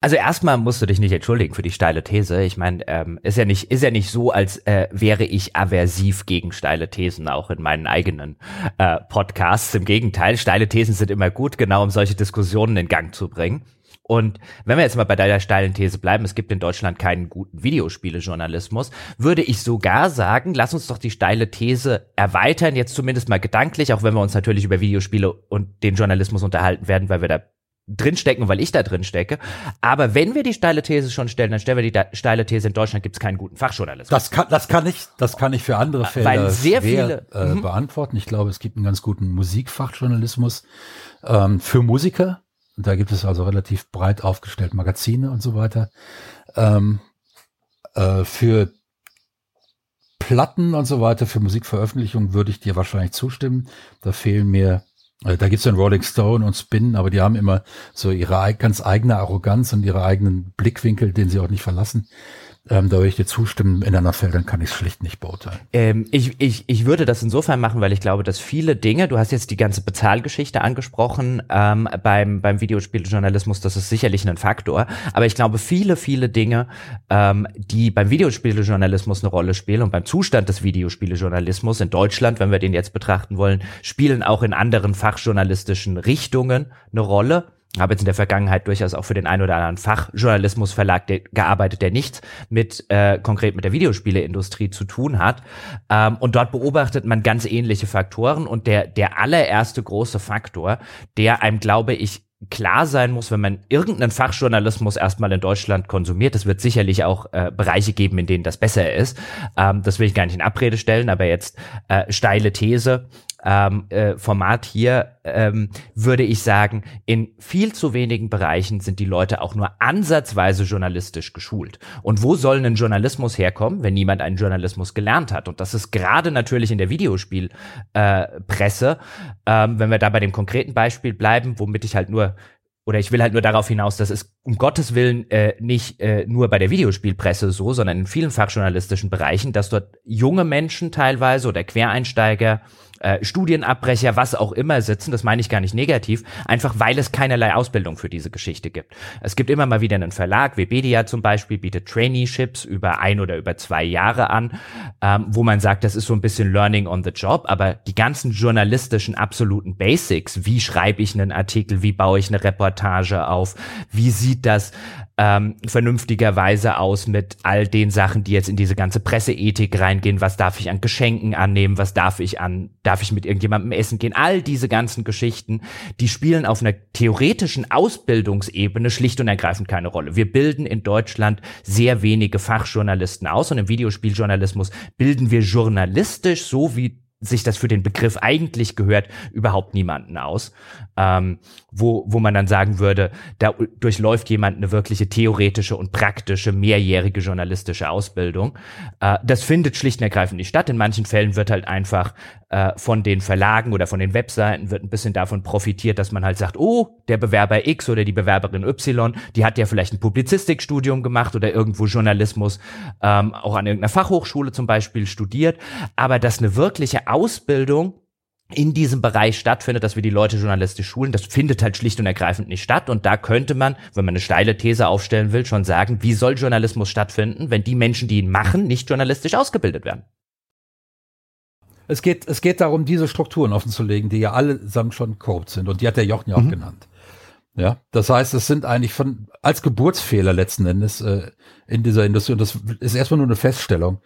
Also erstmal musst du dich nicht entschuldigen für die steile These. Ich meine, ähm, ist ja nicht ist ja nicht so, als äh, wäre ich aversiv gegen steile Thesen, auch in meinen eigenen äh, Podcasts. Im Gegenteil, steile Thesen sind immer gut, genau um solche Diskussionen in Gang zu bringen. Und wenn wir jetzt mal bei deiner steilen These bleiben, es gibt in Deutschland keinen guten Videospielejournalismus, würde ich sogar sagen, lass uns doch die steile These erweitern, jetzt zumindest mal gedanklich, auch wenn wir uns natürlich über Videospiele und den Journalismus unterhalten werden, weil wir da drinstecken, weil ich da drin stecke. Aber wenn wir die steile These schon stellen, dann stellen wir die steile These, in Deutschland gibt es keinen guten Fachjournalismus. Das kann, das kann ich, das kann ich für andere Fälle Weil sehr schwer, viele, äh, mhm. beantworten. Ich glaube, es gibt einen ganz guten Musikfachjournalismus ähm, für Musiker. Da gibt es also relativ breit aufgestellt Magazine und so weiter. Ähm, äh, für Platten und so weiter, für Musikveröffentlichungen würde ich dir wahrscheinlich zustimmen. Da fehlen mir äh, Da gibt's dann Rolling Stone und Spin, aber die haben immer so ihre ganz eigene Arroganz und ihre eigenen Blickwinkel, den sie auch nicht verlassen. Ähm, da würde ich dir zustimmen, in anderen Feldern kann ich es schlicht nicht beurteilen. Ähm, ich, ich, ich würde das insofern machen, weil ich glaube, dass viele Dinge, du hast jetzt die ganze Bezahlgeschichte angesprochen ähm, beim, beim Videospieljournalismus, das ist sicherlich ein Faktor, aber ich glaube, viele, viele Dinge, ähm, die beim Videospieljournalismus eine Rolle spielen und beim Zustand des Videospieljournalismus in Deutschland, wenn wir den jetzt betrachten wollen, spielen auch in anderen fachjournalistischen Richtungen eine Rolle habe jetzt in der Vergangenheit durchaus auch für den einen oder anderen Fachjournalismusverlag gearbeitet, der nichts mit äh, konkret mit der Videospieleindustrie zu tun hat. Ähm, und dort beobachtet man ganz ähnliche Faktoren. Und der der allererste große Faktor, der einem, glaube ich, klar sein muss, wenn man irgendeinen Fachjournalismus erstmal in Deutschland konsumiert. Es wird sicherlich auch äh, Bereiche geben, in denen das besser ist. Ähm, das will ich gar nicht in Abrede stellen, aber jetzt äh, steile These ähm, äh, Format hier ähm, würde ich sagen, in viel zu wenigen Bereichen sind die Leute auch nur ansatzweise journalistisch geschult. Und wo soll ein Journalismus herkommen, wenn niemand einen Journalismus gelernt hat? Und das ist gerade natürlich in der Videospielpresse, äh, ähm, wenn wir da bei dem konkreten Beispiel bleiben, womit ich halt nur oder ich will halt nur darauf hinaus, dass es um Gottes Willen äh, nicht äh, nur bei der Videospielpresse so, sondern in vielen fachjournalistischen Bereichen, dass dort junge Menschen teilweise oder Quereinsteiger, äh, Studienabbrecher, was auch immer sitzen, das meine ich gar nicht negativ, einfach weil es keinerlei Ausbildung für diese Geschichte gibt. Es gibt immer mal wieder einen Verlag, Webedia zum Beispiel, bietet Traineeships über ein oder über zwei Jahre an, ähm, wo man sagt, das ist so ein bisschen Learning on the Job, aber die ganzen journalistischen absoluten Basics, wie schreibe ich einen Artikel, wie baue ich eine Reportage auf, wie sieht das ähm, vernünftigerweise aus mit all den Sachen, die jetzt in diese ganze Presseethik reingehen. Was darf ich an Geschenken annehmen? Was darf ich an, darf ich mit irgendjemandem essen gehen? All diese ganzen Geschichten, die spielen auf einer theoretischen Ausbildungsebene schlicht und ergreifend keine Rolle. Wir bilden in Deutschland sehr wenige Fachjournalisten aus und im Videospieljournalismus bilden wir journalistisch so wie sich das für den Begriff eigentlich gehört, überhaupt niemanden aus. Ähm, wo, wo man dann sagen würde, da durchläuft jemand eine wirkliche theoretische und praktische, mehrjährige journalistische Ausbildung. Äh, das findet schlicht und ergreifend nicht statt. In manchen Fällen wird halt einfach äh, von den Verlagen oder von den Webseiten wird ein bisschen davon profitiert, dass man halt sagt, oh, der Bewerber X oder die Bewerberin Y, die hat ja vielleicht ein Publizistikstudium gemacht oder irgendwo Journalismus ähm, auch an irgendeiner Fachhochschule zum Beispiel studiert. Aber dass eine wirkliche Ausbildung in diesem Bereich stattfindet, dass wir die Leute journalistisch schulen, das findet halt schlicht und ergreifend nicht statt. Und da könnte man, wenn man eine steile These aufstellen will, schon sagen, wie soll Journalismus stattfinden, wenn die Menschen, die ihn machen, nicht journalistisch ausgebildet werden? Es geht, es geht darum, diese Strukturen offenzulegen, die ja allesamt schon korrupt sind. Und die hat der Jochen ja auch Mhm. genannt. Ja, das heißt, es sind eigentlich von, als Geburtsfehler letzten Endes äh, in dieser Industrie, und das ist erstmal nur eine Feststellung,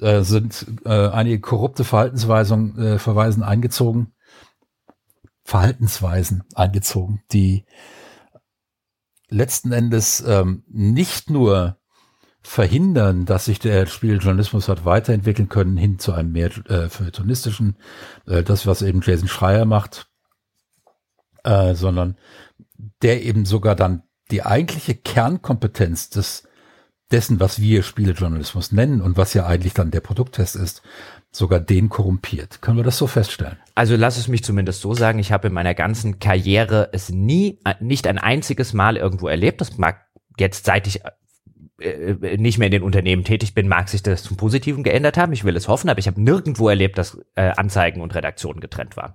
äh, sind äh, einige korrupte Verhaltensweisen, äh, Verweisen eingezogen, Verhaltensweisen eingezogen, die letzten Endes ähm, nicht nur verhindern, dass sich der Spieljournalismus hat weiterentwickeln können hin zu einem mehr äh, feuilletonistischen, äh, das was eben Jason Schreier macht, äh, sondern der eben sogar dann die eigentliche Kernkompetenz des dessen, was wir Spielejournalismus nennen und was ja eigentlich dann der Produkttest ist, sogar den korrumpiert. Können wir das so feststellen? Also lass es mich zumindest so sagen, ich habe in meiner ganzen Karriere es nie, äh, nicht ein einziges Mal irgendwo erlebt. Das mag jetzt, seit ich äh, nicht mehr in den Unternehmen tätig bin, mag sich das zum Positiven geändert haben. Ich will es hoffen, aber ich habe nirgendwo erlebt, dass äh, Anzeigen und Redaktionen getrennt waren.